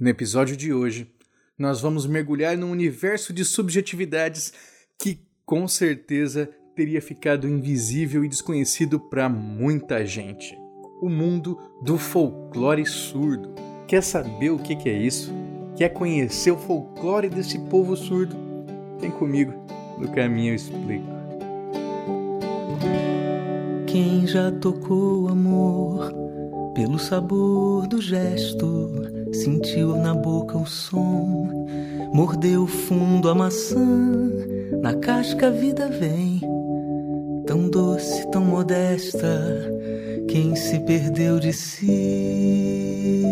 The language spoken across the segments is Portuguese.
No episódio de hoje, nós vamos mergulhar num universo de subjetividades que com certeza teria ficado invisível e desconhecido para muita gente. O mundo do folclore surdo. Quer saber o que é isso? Quer conhecer o folclore desse povo surdo? Vem comigo, no caminho eu explico. Quem já tocou amor pelo sabor do gesto, sentiu na boca o som, mordeu fundo a maçã, na casca a vida vem, tão doce, tão modesta, quem se perdeu de si.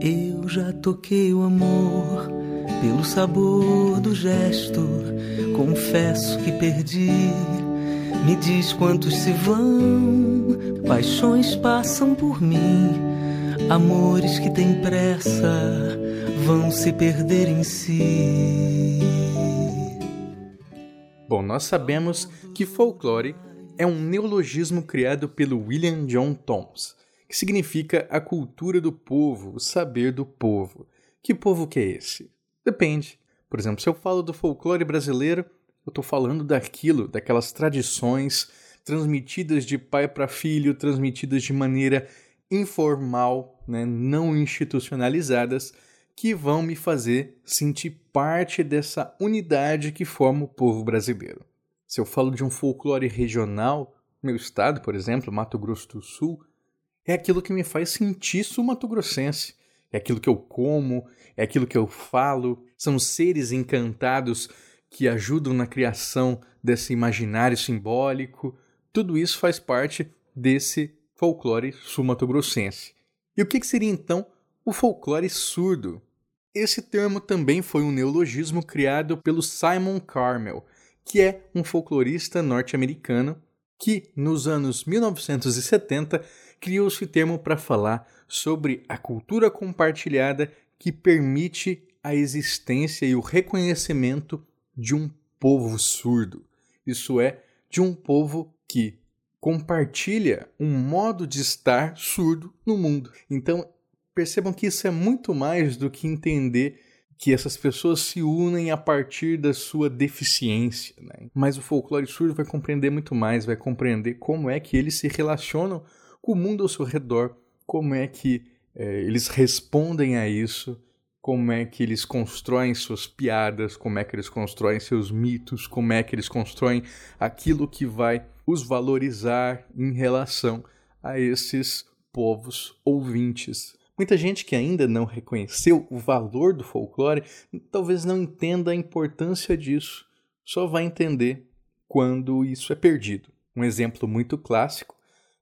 Eu já toquei o amor pelo sabor do gesto, confesso que perdi. Me diz quantos se vão, paixões passam por mim, amores que têm pressa vão se perder em si. Bom, nós sabemos que folclore é um neologismo criado pelo William John Thoms, que significa a cultura do povo, o saber do povo. Que povo que é esse? Depende. Por exemplo, se eu falo do folclore brasileiro, eu estou falando daquilo, daquelas tradições transmitidas de pai para filho, transmitidas de maneira informal, né, não institucionalizadas, que vão me fazer sentir parte dessa unidade que forma o povo brasileiro. Se eu falo de um folclore regional, meu estado, por exemplo, Mato Grosso do Sul, é aquilo que me faz sentir sul-mato-grossense. É aquilo que eu como, é aquilo que eu falo, são seres encantados que ajudam na criação desse imaginário simbólico. Tudo isso faz parte desse folclore sul-mato-grossense. E o que seria então o folclore surdo? Esse termo também foi um neologismo criado pelo Simon Carmel, que é um folclorista norte-americano que, nos anos 1970, criou esse termo para falar sobre a cultura compartilhada que permite a existência e o reconhecimento de um povo surdo. Isso é, de um povo que compartilha um modo de estar surdo no mundo. Então, percebam que isso é muito mais do que entender que essas pessoas se unem a partir da sua deficiência. Né? Mas o folclore surdo vai compreender muito mais, vai compreender como é que eles se relacionam com o mundo ao seu redor, como é que é, eles respondem a isso, como é que eles constroem suas piadas, como é que eles constroem seus mitos, como é que eles constroem aquilo que vai os valorizar em relação a esses povos ouvintes. Muita gente que ainda não reconheceu o valor do folclore talvez não entenda a importância disso, só vai entender quando isso é perdido. Um exemplo muito clássico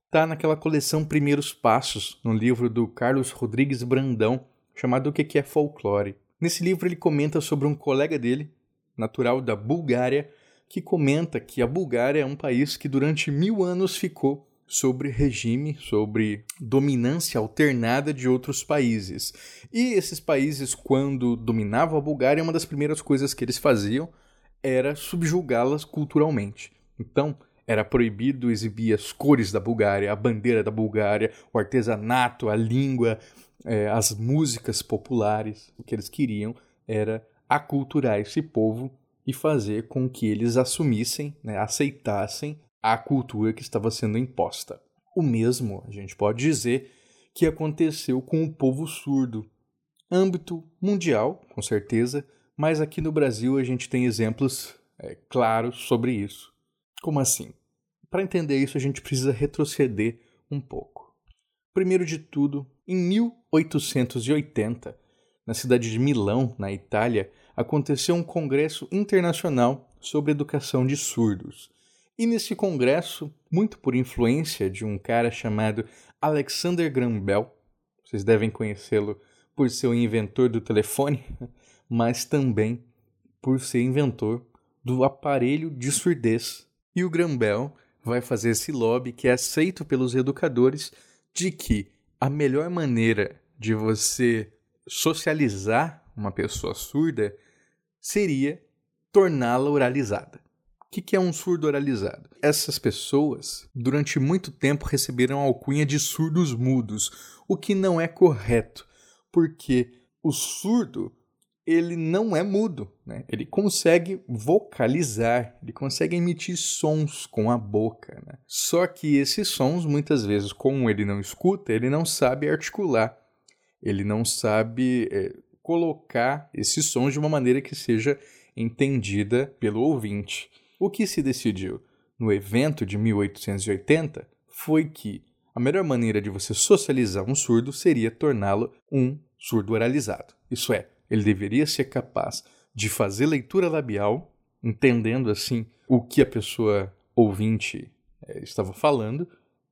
está naquela coleção Primeiros Passos, no livro do Carlos Rodrigues Brandão, chamado O que é Folclore. Nesse livro ele comenta sobre um colega dele, natural da Bulgária, que comenta que a Bulgária é um país que durante mil anos ficou sobre regime, sobre dominância alternada de outros países. E esses países, quando dominavam a Bulgária, uma das primeiras coisas que eles faziam era subjugá-las culturalmente. Então, era proibido exibir as cores da Bulgária, a bandeira da Bulgária, o artesanato, a língua, é, as músicas populares. O que eles queriam era aculturar esse povo e fazer com que eles assumissem, né, aceitassem a cultura que estava sendo imposta. O mesmo a gente pode dizer que aconteceu com o povo surdo. Âmbito mundial, com certeza, mas aqui no Brasil a gente tem exemplos é, claros sobre isso. Como assim? Para entender isso, a gente precisa retroceder um pouco. Primeiro de tudo, em 1880, na cidade de Milão, na Itália, aconteceu um congresso internacional sobre educação de surdos. E nesse congresso, muito por influência de um cara chamado Alexander Graham Bell, vocês devem conhecê-lo por ser o inventor do telefone, mas também por ser inventor do aparelho de surdez. E o Grambel vai fazer esse lobby que é aceito pelos educadores de que a melhor maneira de você socializar uma pessoa surda seria torná-la oralizada. O que é um surdo oralizado? Essas pessoas, durante muito tempo, receberam a alcunha de surdos mudos, o que não é correto, porque o surdo ele não é mudo, né? ele consegue vocalizar, ele consegue emitir sons com a boca. Né? Só que esses sons, muitas vezes, como ele não escuta, ele não sabe articular, ele não sabe é, colocar esses sons de uma maneira que seja entendida pelo ouvinte. O que se decidiu no evento de 1880 foi que a melhor maneira de você socializar um surdo seria torná-lo um surdo oralizado. Isso é, ele deveria ser capaz de fazer leitura labial, entendendo assim o que a pessoa ouvinte é, estava falando,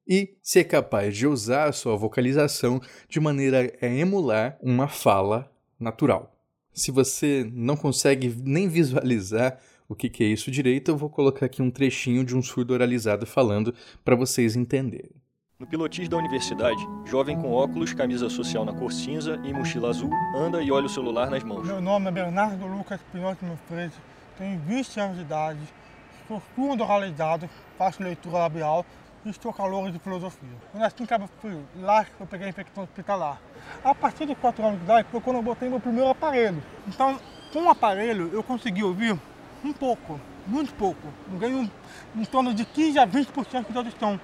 e ser capaz de usar a sua vocalização de maneira a emular uma fala natural. Se você não consegue nem visualizar o que, que é isso direito, eu vou colocar aqui um trechinho de um surdo oralizado falando para vocês entenderem. No pilotis da universidade, jovem com óculos, camisa social na cor cinza e mochila azul, anda e olha o celular nas mãos. Meu nome é Bernardo Lucas Meu Freire, tenho 20 anos de idade, sou surdo oralizado, faço leitura labial estou calor de filosofia. Eu nasci em Cabo Frio, lá eu peguei a infecção hospitalar. A partir de 4 anos de idade foi quando eu botei meu primeiro aparelho. Então, com o aparelho, eu consegui ouvir um pouco, muito pouco. Eu ganho em torno de 15 a 20% de audição.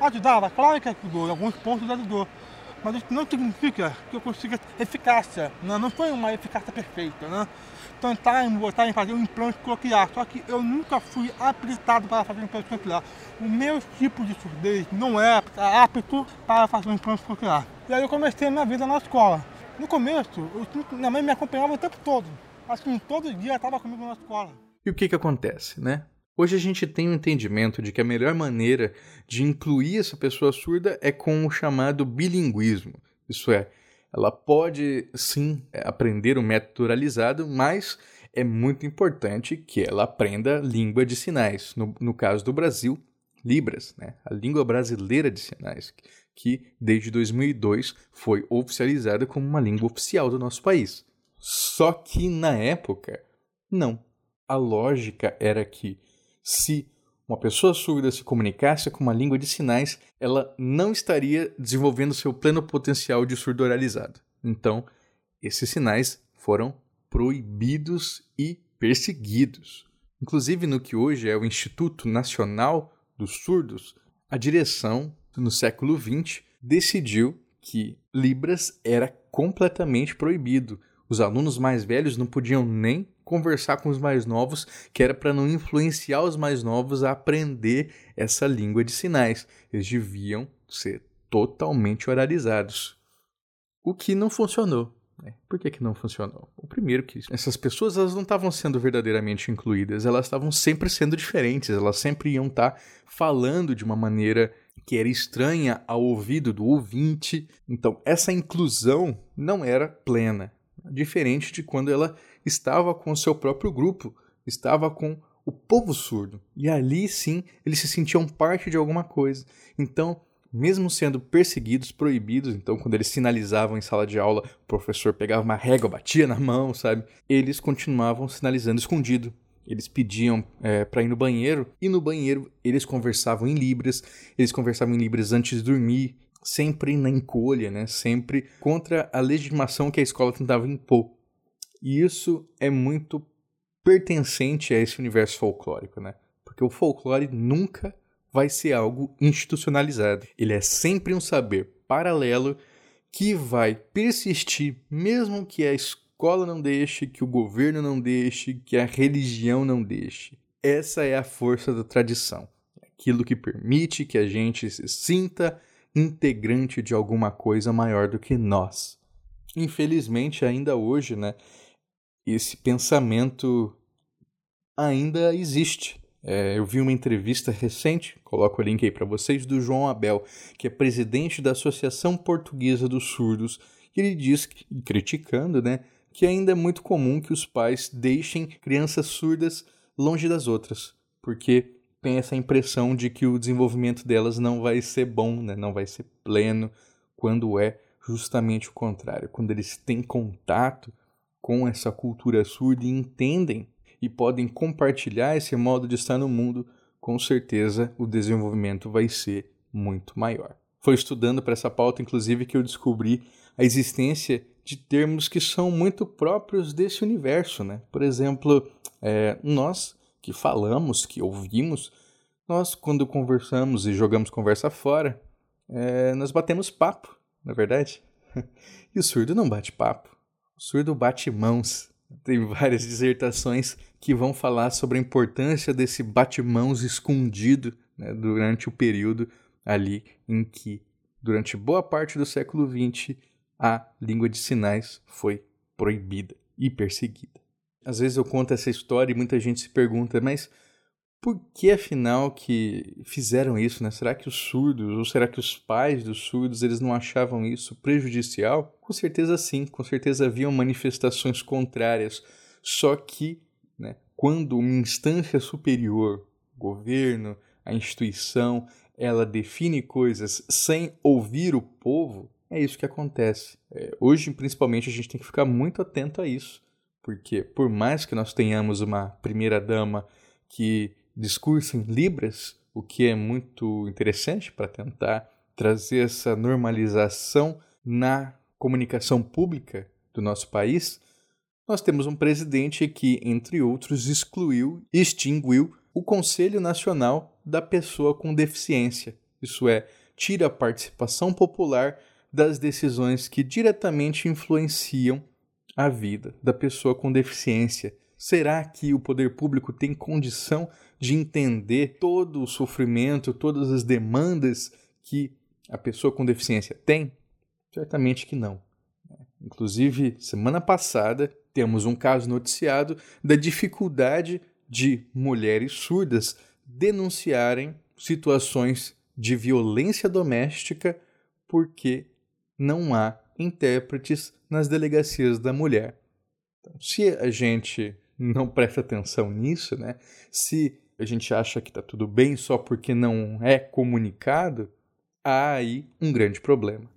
Ajudava, claro que ajudou, em alguns pontos ajudou. Mas isso não significa que eu consiga eficácia, né? não foi uma eficácia perfeita. Né? Tentar em botar em fazer um implante coquear, só que eu nunca fui habilitado para fazer um implante coquear. O meu tipo de surdez não é apto para fazer um implante coquear. E aí eu comecei a minha vida na escola. No começo, eu, minha mãe me acompanhava o tempo todo. Assim, todo dia estava comigo na escola. E o que que acontece, né? Hoje a gente tem o um entendimento de que a melhor maneira de incluir essa pessoa surda é com o chamado bilinguismo. Isso é, ela pode sim aprender o método oralizado, mas é muito importante que ela aprenda língua de sinais. No, no caso do Brasil, Libras, né? a língua brasileira de sinais, que desde 2002 foi oficializada como uma língua oficial do nosso país. Só que na época, não. A lógica era que se uma pessoa surda se comunicasse com uma língua de sinais, ela não estaria desenvolvendo seu pleno potencial de surdo oralizado. Então, esses sinais foram proibidos e perseguidos. Inclusive, no que hoje é o Instituto Nacional dos Surdos, a direção, no século XX, decidiu que Libras era completamente proibido. Os alunos mais velhos não podiam nem conversar com os mais novos, que era para não influenciar os mais novos a aprender essa língua de sinais. Eles deviam ser totalmente oralizados. O que não funcionou. Né? Por que, que não funcionou? O primeiro que essas pessoas elas não estavam sendo verdadeiramente incluídas, elas estavam sempre sendo diferentes, elas sempre iam estar tá falando de uma maneira que era estranha ao ouvido do ouvinte. Então, essa inclusão não era plena, diferente de quando ela estava com o seu próprio grupo, estava com o povo surdo. E ali sim eles se sentiam parte de alguma coisa. Então, mesmo sendo perseguidos, proibidos, então quando eles sinalizavam em sala de aula, o professor pegava uma régua, batia na mão, sabe? Eles continuavam sinalizando escondido. Eles pediam é, para ir no banheiro e no banheiro eles conversavam em libras, eles conversavam em libras antes de dormir, sempre na encolha, né? Sempre contra a legitimação que a escola tentava impor. E isso é muito pertencente a esse universo folclórico, né? Porque o folclore nunca vai ser algo institucionalizado. Ele é sempre um saber paralelo que vai persistir mesmo que a escola não deixe, que o governo não deixe, que a religião não deixe. Essa é a força da tradição. Aquilo que permite que a gente se sinta integrante de alguma coisa maior do que nós. Infelizmente, ainda hoje, né, esse pensamento ainda existe. É, eu vi uma entrevista recente, coloco o link aí para vocês, do João Abel, que é presidente da Associação Portuguesa dos Surdos, E ele diz, criticando, né, que ainda é muito comum que os pais deixem crianças surdas longe das outras, porque tem essa impressão de que o desenvolvimento delas não vai ser bom, né, não vai ser pleno, quando é justamente o contrário. Quando eles têm contato com essa cultura surda e entendem e podem compartilhar esse modo de estar no mundo, com certeza o desenvolvimento vai ser muito maior. Foi estudando para essa pauta, inclusive, que eu descobri a existência de termos que são muito próprios desse universo, né? Por exemplo, é, nós que falamos, que ouvimos, nós quando conversamos e jogamos conversa fora, é, nós batemos papo, na é verdade? e o surdo não bate papo, o surdo bate mãos. Tem várias dissertações que vão falar sobre a importância desse bate-mãos escondido né, durante o período ali em que, durante boa parte do século XX, a língua de sinais foi proibida e perseguida. Às vezes eu conto essa história e muita gente se pergunta, mas por que afinal que fizeram isso, né? Será que os surdos ou será que os pais dos surdos eles não achavam isso prejudicial? Com certeza sim, com certeza haviam manifestações contrárias. Só que, né, quando uma instância superior, governo, a instituição, ela define coisas sem ouvir o povo, é isso que acontece. É, hoje, principalmente, a gente tem que ficar muito atento a isso, porque por mais que nós tenhamos uma primeira-dama que discursa em Libras, o que é muito interessante para tentar trazer essa normalização na comunicação pública do nosso país, nós temos um presidente que, entre outros, excluiu, extinguiu o Conselho Nacional da Pessoa com Deficiência. Isso é, tira a participação popular das decisões que diretamente influenciam a vida da pessoa com deficiência. Será que o poder público tem condição de entender todo o sofrimento, todas as demandas que a pessoa com deficiência tem? Certamente que não. Inclusive, semana passada, temos um caso noticiado da dificuldade de mulheres surdas denunciarem situações de violência doméstica porque não há intérpretes nas delegacias da mulher. Então, se a gente não presta atenção nisso, né? Se a gente acha que está tudo bem só porque não é comunicado, há aí um grande problema.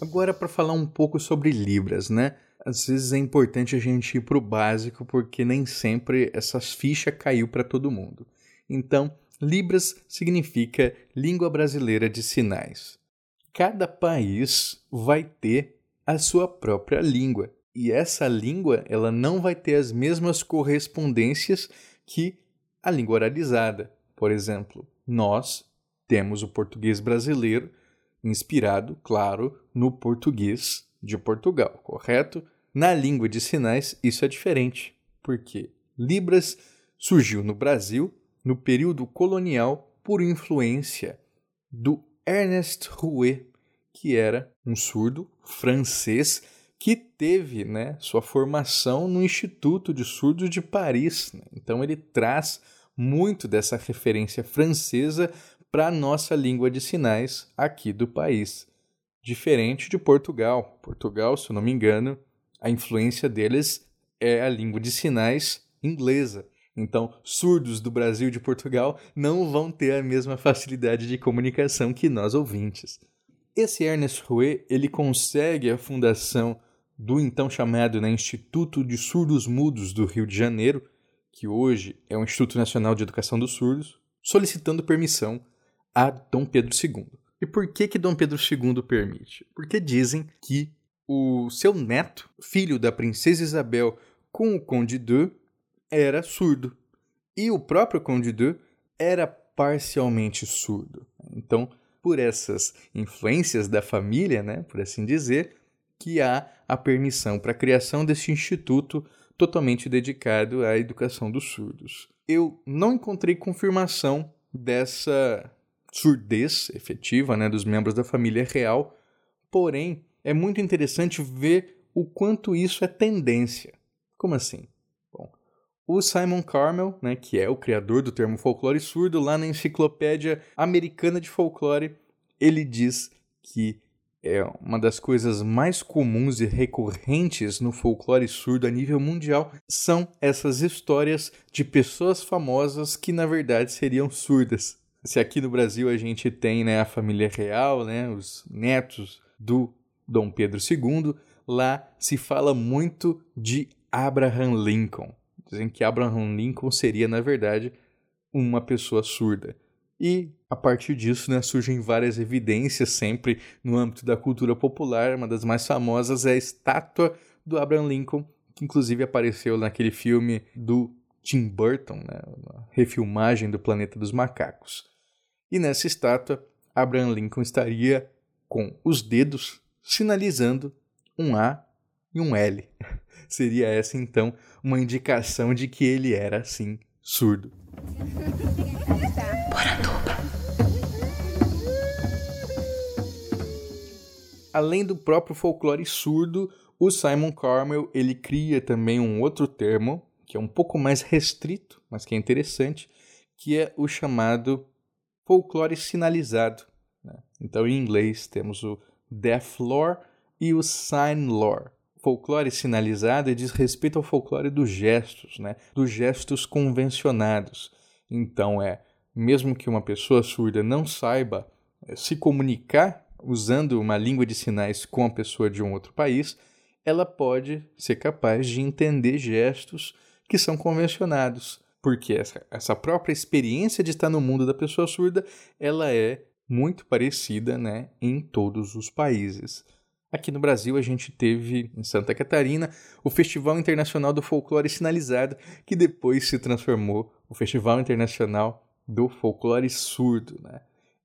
Agora para falar um pouco sobre Libras, né? Às vezes é importante a gente ir para o básico porque nem sempre essas fichas caiu para todo mundo. Então, Libras significa Língua Brasileira de Sinais. Cada país vai ter a sua própria língua. E essa língua, ela não vai ter as mesmas correspondências que a língua oralizada. Por exemplo, nós temos o português brasileiro inspirado, claro, no português de Portugal, correto? Na língua de sinais, isso é diferente, porque Libras surgiu no Brasil no período colonial por influência do Ernest Rouet, que era um surdo francês que teve né, sua formação no Instituto de Surdos de Paris. Né? Então ele traz muito dessa referência francesa para a nossa língua de sinais aqui do país. Diferente de Portugal. Portugal, se eu não me engano, a influência deles é a língua de sinais inglesa. Então, surdos do Brasil e de Portugal não vão ter a mesma facilidade de comunicação que nós ouvintes. Esse Ernest Rouet, ele consegue a fundação do então chamado né, Instituto de Surdos Mudos do Rio de Janeiro, que hoje é o Instituto Nacional de Educação dos Surdos, solicitando permissão a Dom Pedro II. E por que que Dom Pedro II permite? Porque dizem que o seu neto, filho da princesa Isabel com o Conde de era surdo. E o próprio Conde de era parcialmente surdo. Então, por essas influências da família, né, por assim dizer, que há a permissão para a criação desse instituto totalmente dedicado à educação dos surdos. Eu não encontrei confirmação dessa surdez efetiva né, dos membros da família real, porém é muito interessante ver o quanto isso é tendência. Como assim? O Simon Carmel, né, que é o criador do termo folclore surdo, lá na Enciclopédia Americana de Folclore, ele diz que é uma das coisas mais comuns e recorrentes no folclore surdo a nível mundial são essas histórias de pessoas famosas que na verdade seriam surdas. Se aqui no Brasil a gente tem né, a família real, né, os netos do Dom Pedro II, lá se fala muito de Abraham Lincoln. Dizem que Abraham Lincoln seria, na verdade, uma pessoa surda. E a partir disso né, surgem várias evidências sempre no âmbito da cultura popular. Uma das mais famosas é a estátua do Abraham Lincoln, que inclusive apareceu naquele filme do Tim Burton, né, refilmagem do Planeta dos Macacos. E nessa estátua, Abraham Lincoln estaria com os dedos sinalizando um A e um L. Seria essa então uma indicação de que ele era sim surdo. Além do próprio folclore surdo, o Simon Carmel ele cria também um outro termo que é um pouco mais restrito, mas que é interessante, que é o chamado folclore sinalizado. Né? Então, em inglês, temos o deaf lore e o sign lore. Folclore sinalizado diz respeito ao folclore dos gestos, né? dos gestos convencionados. Então, é mesmo que uma pessoa surda não saiba é, se comunicar usando uma língua de sinais com a pessoa de um outro país, ela pode ser capaz de entender gestos que são convencionados, porque essa, essa própria experiência de estar no mundo da pessoa surda, ela é muito parecida né, em todos os países. Aqui no Brasil, a gente teve, em Santa Catarina, o Festival Internacional do Folclore Sinalizado, que depois se transformou no Festival Internacional do Folclore Surdo. Né?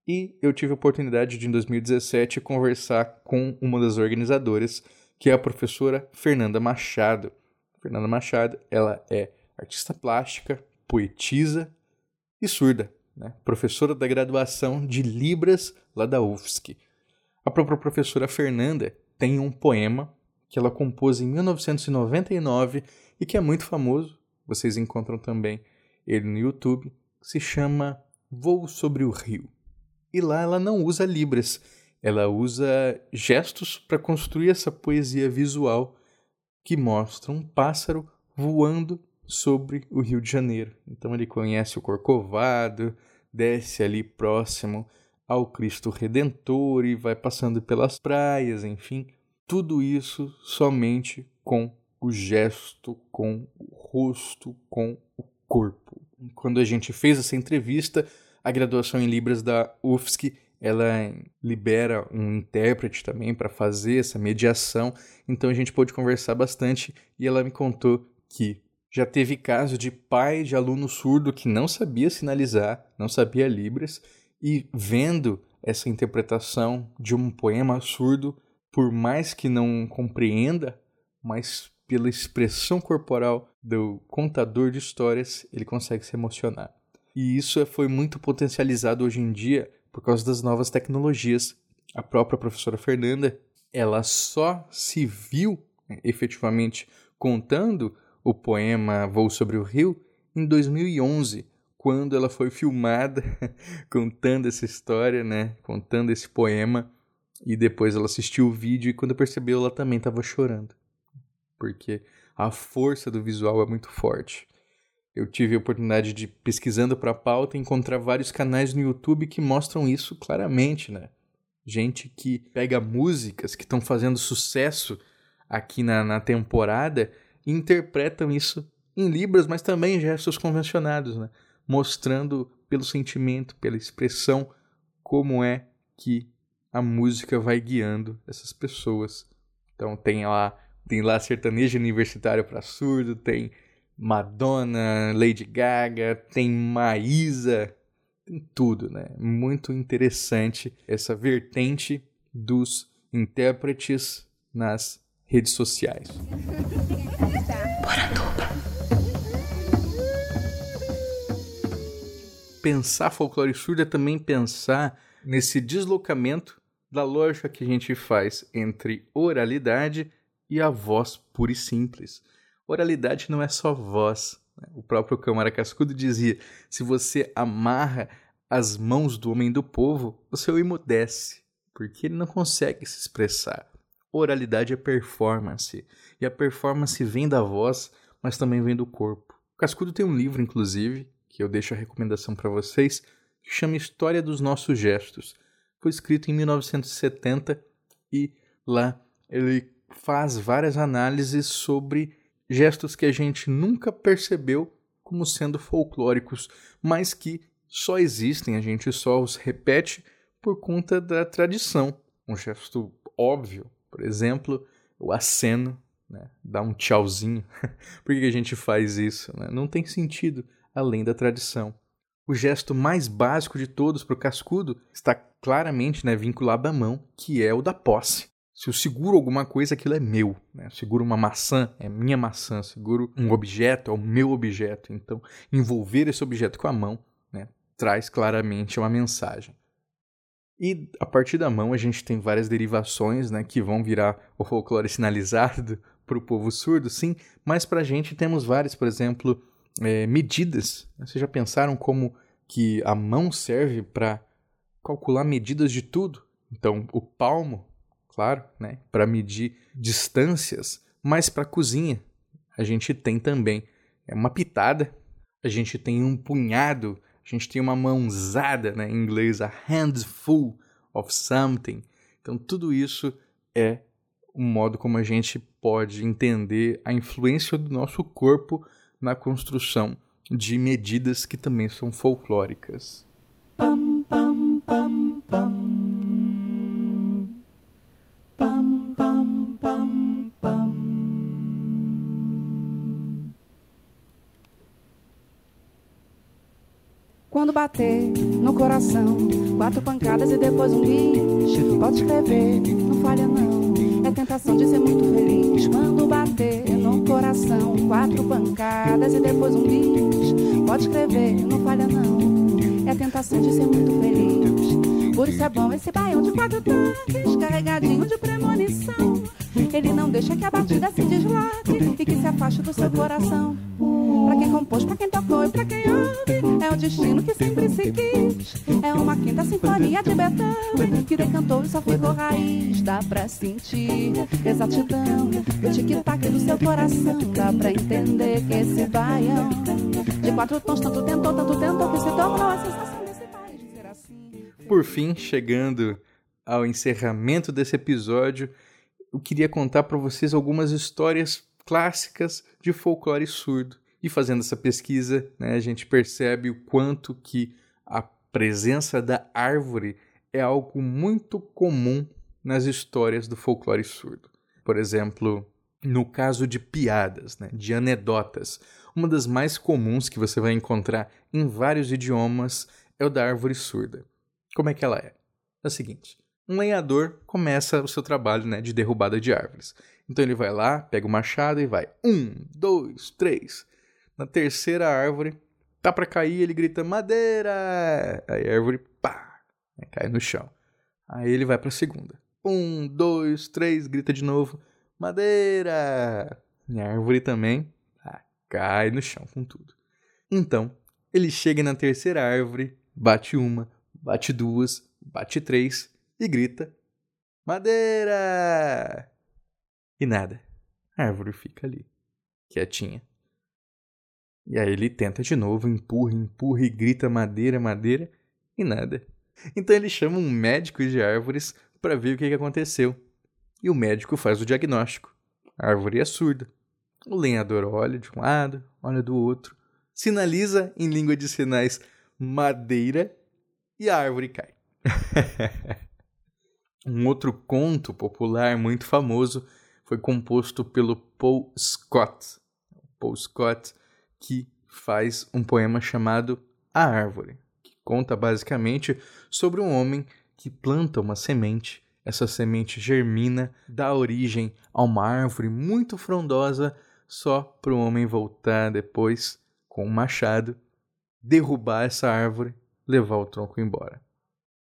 E eu tive a oportunidade de, em 2017, conversar com uma das organizadoras, que é a professora Fernanda Machado. Fernanda Machado, ela é artista plástica, poetisa e surda, né? professora da graduação de Libras lá da UFSC. A própria professora Fernanda tem um poema que ela compôs em 1999 e que é muito famoso. Vocês encontram também ele no YouTube. Se chama Voo sobre o Rio. E lá ela não usa libras, ela usa gestos para construir essa poesia visual que mostra um pássaro voando sobre o Rio de Janeiro. Então ele conhece o Corcovado, desce ali próximo ao Cristo Redentor e vai passando pelas praias, enfim, tudo isso somente com o gesto, com o rosto, com o corpo. Quando a gente fez essa entrevista, a graduação em Libras da UFSC ela libera um intérprete também para fazer essa mediação, então a gente pôde conversar bastante e ela me contou que já teve caso de pai de aluno surdo que não sabia sinalizar, não sabia Libras e vendo essa interpretação de um poema surdo, por mais que não compreenda, mas pela expressão corporal do contador de histórias, ele consegue se emocionar. E isso foi muito potencializado hoje em dia por causa das novas tecnologias. A própria professora Fernanda, ela só se viu né, efetivamente contando o poema Voo sobre o Rio em 2011, quando ela foi filmada contando essa história, né? Contando esse poema. E depois ela assistiu o vídeo e quando percebeu ela também estava chorando. Porque a força do visual é muito forte. Eu tive a oportunidade de, pesquisando para a pauta, encontrar vários canais no YouTube que mostram isso claramente, né? Gente que pega músicas que estão fazendo sucesso aqui na, na temporada e interpretam isso em libras, mas também em gestos convencionados, né? Mostrando pelo sentimento, pela expressão, como é que a música vai guiando essas pessoas. Então tem lá, tem lá sertanejo universitário para surdo, tem Madonna, Lady Gaga, tem Maísa, tem tudo, né? Muito interessante essa vertente dos intérpretes nas redes sociais. Pensar folclore surdo é também pensar nesse deslocamento da lógica que a gente faz entre oralidade e a voz pura e simples. Oralidade não é só voz, Né? O próprio Câmara Cascudo dizia: se você amarra as mãos do homem do povo, você o emudece, porque ele não consegue se expressar. Oralidade é performance, e a performance vem da voz, mas também vem do corpo. O Cascudo tem um livro, inclusive, que eu deixo a recomendação para vocês, que chama História dos Nossos Gestos. Foi escrito em 1970 e lá ele faz várias análises sobre gestos que a gente nunca percebeu como sendo folclóricos, mas que só existem, a gente só os repete por conta da tradição. Um gesto óbvio, por exemplo, o aceno, né? um tchauzinho. por que a gente faz isso? Né? Não tem sentido além da tradição. O gesto mais básico de todos para o cascudo está claramente né, vinculado à mão, que é o da posse. Se eu seguro alguma coisa, aquilo é meu. Né? Eu seguro uma maçã, é minha maçã. Eu seguro um objeto, é o meu objeto. Então, envolver esse objeto com a mão né, traz claramente uma mensagem. E a partir da mão a gente tem várias derivações né, que vão virar o folclore sinalizado para o povo surdo, sim, mas para a gente temos várias, por exemplo, é, medidas. Vocês já pensaram como que a mão serve para calcular medidas de tudo? Então, o palmo claro, né, para medir distâncias, mas para cozinha a gente tem também é uma pitada, a gente tem um punhado, a gente tem uma mãozada, né, em inglês, a handful of something. Então tudo isso é um modo como a gente pode entender a influência do nosso corpo na construção de medidas que também são folclóricas. Pam, pam, pam, Quando bater no coração, quatro pancadas e depois um bis. Pode escrever, não falha não. É tentação de ser muito feliz. Quando bater coração, quatro pancadas e depois um bis. Pode escrever, não falha não. É tentação de ser muito feliz. Por isso é bom esse baião de quatro tanques, carregadinho de premonição. Ele não deixa que a batida se desloque e que se afaste do seu coração. Pra quem compôs, pra quem tocou e pra quem ouve, é o destino que sempre se quis. É uma quinta sinfonia de Beethoven que decantou e só ficou raiz. Dá pra sentir exatidão do tic-tac do seu coração. Dá pra entender que esse baião de quatro tons tanto tentou, tanto tentou que se tornou a sensação desse país ser assim. Por fim, chegando ao encerramento desse episódio, eu queria contar para vocês algumas histórias clássicas de folclore surdo. E fazendo essa pesquisa, né, a gente percebe o quanto que a presença da árvore é algo muito comum nas histórias do folclore surdo. Por exemplo, no caso de piadas, né, de anedotas, uma das mais comuns que você vai encontrar em vários idiomas é o da árvore surda. Como é que ela é? É o seguinte: um lenhador começa o seu trabalho né, de derrubada de árvores. Então ele vai lá, pega o machado e vai. Um, dois, três. Na terceira árvore, tá para cair, ele grita madeira. Aí a árvore, pá, né, cai no chão. Aí ele vai para a segunda. Um, dois, três, grita de novo madeira. E a árvore também ah, cai no chão com tudo. Então, ele chega na terceira árvore, bate uma, bate duas, bate três e grita: Madeira! E nada. A árvore fica ali, quietinha. E aí ele tenta de novo, empurra, empurra e grita madeira, madeira e nada. Então ele chama um médico de árvores para ver o que aconteceu. E o médico faz o diagnóstico. A árvore é surda. O lenhador olha de um lado, olha do outro, sinaliza em língua de sinais madeira e a árvore cai. Um outro conto popular muito famoso foi composto pelo Paul Scott. Paul Scott que faz um poema chamado A Árvore, que conta basicamente sobre um homem que planta uma semente. Essa semente germina, dá origem a uma árvore muito frondosa, só para o homem voltar depois com um machado, derrubar essa árvore, levar o tronco embora.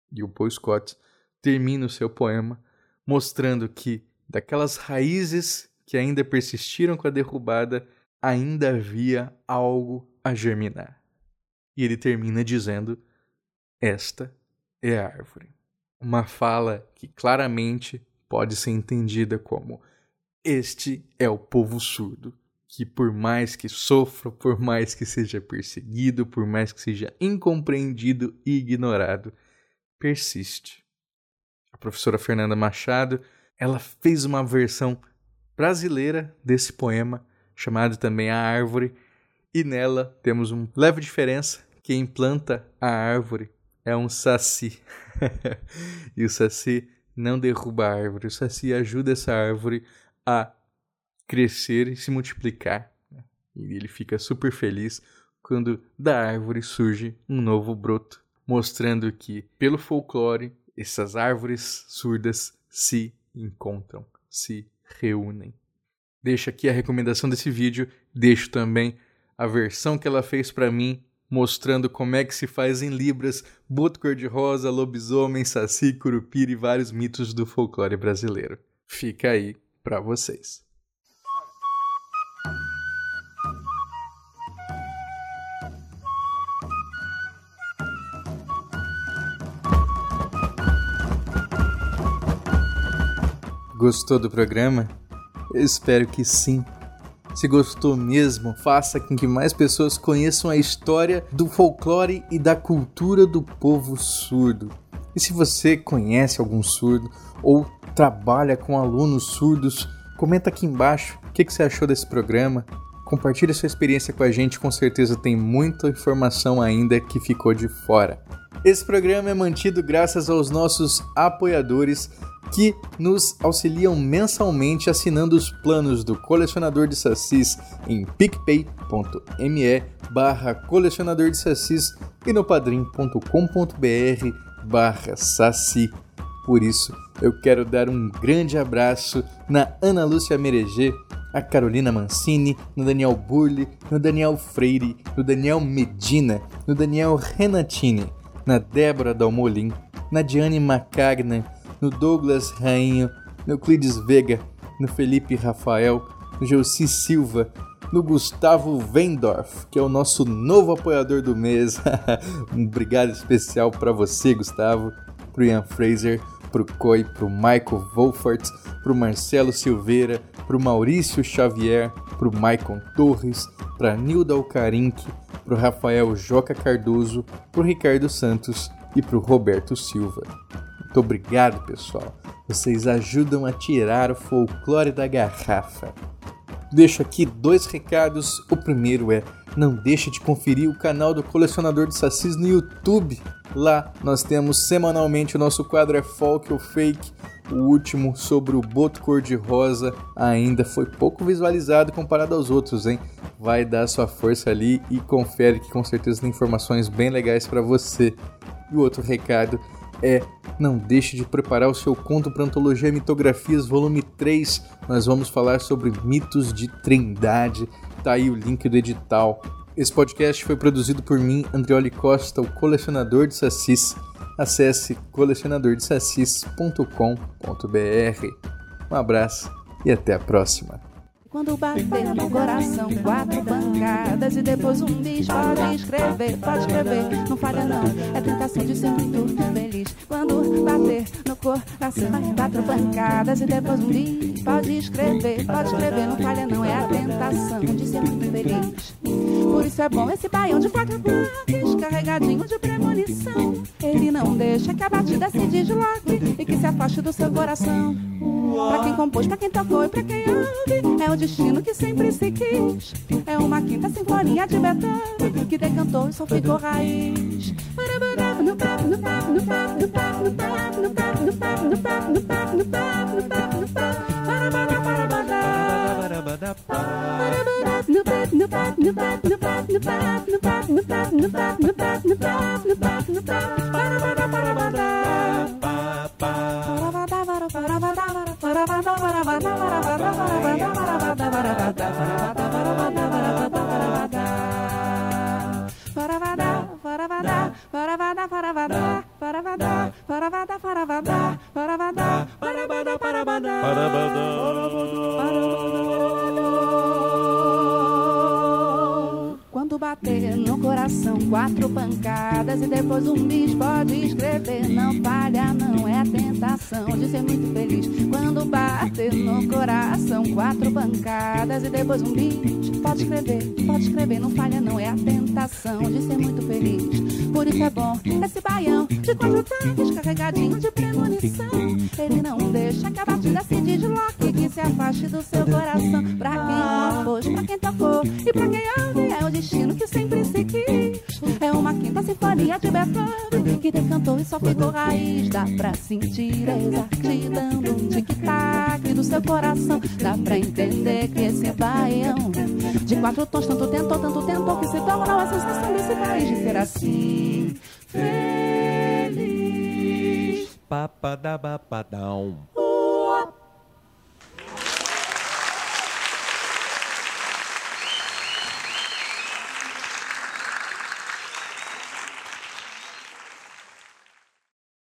E o Paul Scott termina o seu poema mostrando que daquelas raízes que ainda persistiram com a derrubada ainda havia algo a germinar. E ele termina dizendo: Esta é a árvore. Uma fala que claramente pode ser entendida como: Este é o povo surdo, que por mais que sofra, por mais que seja perseguido, por mais que seja incompreendido e ignorado, persiste. A professora Fernanda Machado, ela fez uma versão brasileira desse poema, chamado também A Árvore, e nela temos uma leve diferença. Quem planta a árvore é um saci. e o saci não derruba a árvore, o saci ajuda essa árvore a crescer e se multiplicar. Né? E ele fica super feliz quando da árvore surge um novo broto, mostrando que, pelo folclore, essas árvores surdas se encontram, se reúnem. Deixo aqui a recomendação desse vídeo, deixo também a versão que ela fez para mim, mostrando como é que se faz em libras boto cor-de-rosa, lobisomem, saci, curupira e vários mitos do folclore brasileiro. Fica aí para vocês. Gostou do programa? Eu espero que sim. Se gostou mesmo, faça com que mais pessoas conheçam a história do folclore e da cultura do povo surdo. E se você conhece algum surdo ou trabalha com alunos surdos, comenta aqui embaixo o que, você achou desse programa. Compartilhe sua experiência com a gente, com certeza tem muita informação ainda que ficou de fora. Esse programa é mantido graças aos nossos apoiadores que nos auxiliam mensalmente assinando os planos do colecionador de sacis em picpay.me barra colecionador de sacis e no padrim.com.br barra saci. Por isso, eu quero dar um grande abraço na Ana Lúcia Mereger, a Carolina Mancini, no Daniel Burli, no Daniel Freire, no Daniel Medina, no Daniel Renatini, na Débora Dalmolin, na Diane Macagna, no Douglas Rainho, no Euclides Vega, no Felipe Rafael, no Gelsi Silva, no Gustavo Vendorf, que é o nosso novo apoiador do mês. um obrigado especial para você, Gustavo, pro Ian Fraser, pro Coi, pro Michael Wolfert, pro Marcelo Silveira, pro Maurício Xavier, pro Maicon Torres, pra Nilda Alcarinque, pro Rafael Joca Cardoso, pro Ricardo Santos e pro Roberto Silva. Muito obrigado, pessoal. Vocês ajudam a tirar o folclore da garrafa. Deixo aqui dois recados. O primeiro é: não deixe de conferir o canal do Colecionador de Sacis no YouTube. Lá nós temos semanalmente o nosso quadro é Folk ou Fake. O último sobre o boto cor-de-rosa ainda foi pouco visualizado comparado aos outros, hein? Vai dar sua força ali e confere que com certeza tem informações bem legais para você. E o outro recado é não deixe de preparar o seu conto para Antologia Mitografias, volume 3. Nós vamos falar sobre mitos de trindade. Tá aí o link do edital. Esse podcast foi produzido por mim, Andrioli Costa, o colecionador de sacis. Acesse colecionadordesassis.com.br. Um abraço e até a próxima. Quando bater no coração, quatro pancadas e depois um bis. Pode escrever, pode escrever, não falha não. É tentação de ser muito feliz. Quando bater no coração, quatro pancadas e depois um bis. Pode escrever, pode escrever, não falha não. É a tentação de ser muito feliz. Por isso é bom esse baião de quatro bloques, carregadinho de premonição. Ele não deixa que a batida se desloque e que se afaste do seu coração. Pra quem compôs, pra quem tocou e pra quem ouve, é o destino que sempre se quis. É uma quinta sinfonia de Beethoven que decantou e só ficou raiz. Ba-da-ba-da. No papo, no papo, no papo, no papo, no bater no coração, quatro pancadas e depois um bis pode escrever. Não falha, não é a tentação de ser muito feliz. Quando bater no coração, quatro pancadas e depois um bis pode escrever. Pode escrever, não falha, não é a tentação de ser muito feliz. Por isso é bom esse baião de quatro tanques carregadinho de premonição. Ele não deixa que a batida se afaste do seu coração. Pra quem compôs, pra quem tocou e pra quem ouve, é o destino que sempre se quis. É uma quinta sinfonia de Beethoven que decantou e só ficou raiz. Dá pra sentir a exatidão do tic-tac do seu coração. Dá pra entender que esse baião de quatro tons tanto tentou, tanto tentou que se tornou a sensação desse país de ser assim. Feliz. Papadabapadaum. Uh,